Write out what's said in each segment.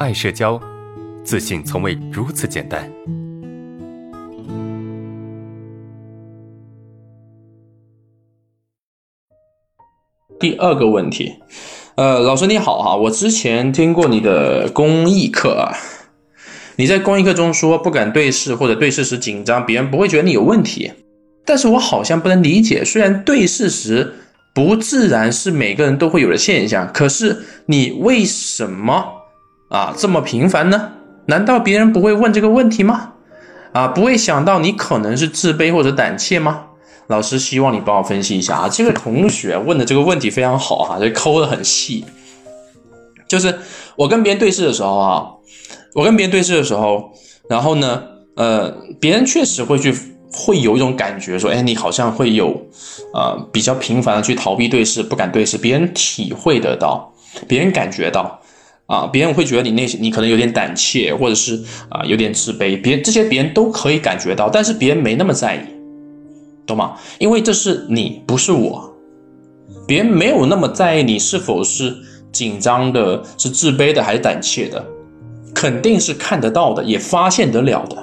爱社交，自信从未如此简单。第二个问题，呃，老师你好哈，我之前听过你的公益课啊，你在公益课中说不敢对视或者对视时紧张，别人不会觉得你有问题，但是我好像不能理解，虽然对视时不自然是每个人都会有的现象，可是你为什么啊这么频繁呢？难道别人不会问这个问题吗？啊，不会想到你可能是自卑或者胆怯吗？老师希望你帮我分析一下啊，这个同学问的这个问题非常好啊，这抠的很细。就是我跟别人对视的时候啊，我跟别人对视的时候，然后呢，呃，别人确实会去会有一种感觉说，哎，你好像会有呃比较频繁的去逃避对视，不敢对视，别人体会得到，别人感觉到啊，别人会觉得你内心你可能有点胆怯，或者是啊有点自卑，别这些别人都可以感觉到，但是别人没那么在意。懂吗？因为这是你，不是我，别人没有那么在意你是否是紧张的、是自卑的还是胆怯的，肯定是看得到的，也发现得了的。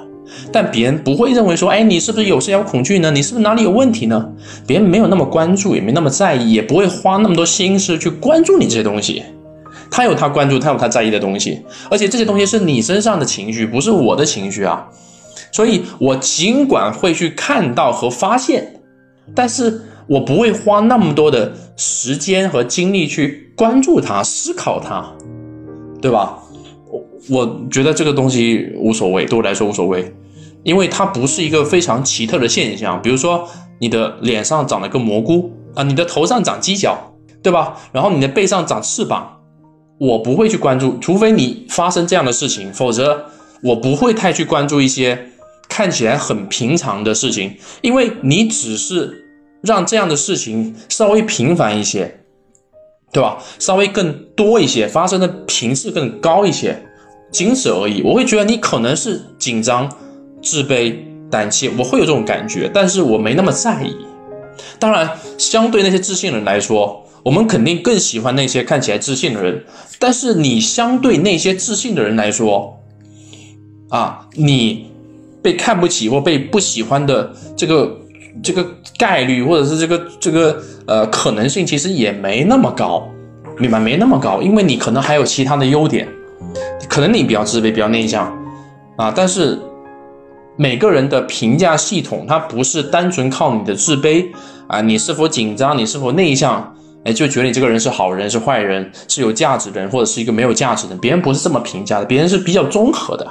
但别人不会认为说，哎，你是不是有社交恐惧呢？你是不是哪里有问题呢？别人没有那么关注，也没那么在意，也不会花那么多心思去关注你这些东西。他有他关注，他有他在意的东西，而且这些东西是你身上的情绪，不是我的情绪啊。所以，我尽管会去看到和发现，但是我不会花那么多的时间和精力去关注它、思考它，对吧？我我觉得这个东西无所谓，对我来说无所谓，因为它不是一个非常奇特的现象。比如说，你的脸上长了个蘑菇啊，你的头上长犄角，对吧？然后你的背上长翅膀，我不会去关注，除非你发生这样的事情，否则我不会太去关注一些。看起来很平常的事情，因为你只是让这样的事情稍微频繁一些，对吧？稍微更多一些，发生的频次更高一些，仅此而已。我会觉得你可能是紧张、自卑、胆怯，我会有这种感觉，但是我没那么在意。当然，相对那些自信人来说，我们肯定更喜欢那些看起来自信的人。但是你相对那些自信的人来说，啊，你。被看不起或被不喜欢的这个这个概率，或者是这个这个呃可能性，其实也没那么高，明白？没那么高，因为你可能还有其他的优点，可能你比较自卑、比较内向啊。但是每个人的评价系统，它不是单纯靠你的自卑啊，你是否紧张，你是否内向，哎，就觉得你这个人是好人、是坏人、是有价值的人，或者是一个没有价值的人。别人不是这么评价的，别人是比较综合的，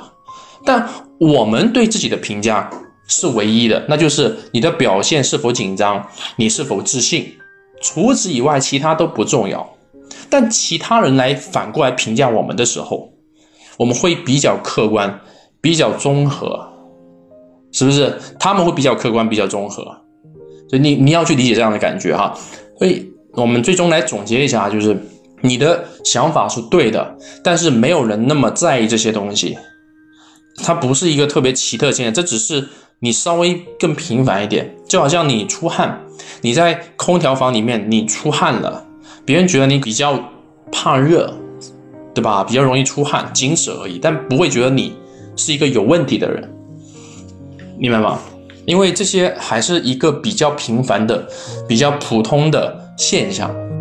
但。我们对自己的评价是唯一的，那就是你的表现是否紧张，你是否自信。除此以外，其他都不重要。但其他人来反过来评价我们的时候，我们会比较客观，比较综合，是不是？他们会比较客观，比较综合。所以你你要去理解这样的感觉哈。所以我们最终来总结一下，就是你的想法是对的，但是没有人那么在意这些东西。它不是一个特别奇特现象，这只是你稍微更频繁一点，就好像你出汗，你在空调房里面你出汗了，别人觉得你比较怕热，对吧？比较容易出汗，仅此而已，但不会觉得你是一个有问题的人，明白吗？因为这些还是一个比较平凡的、比较普通的现象。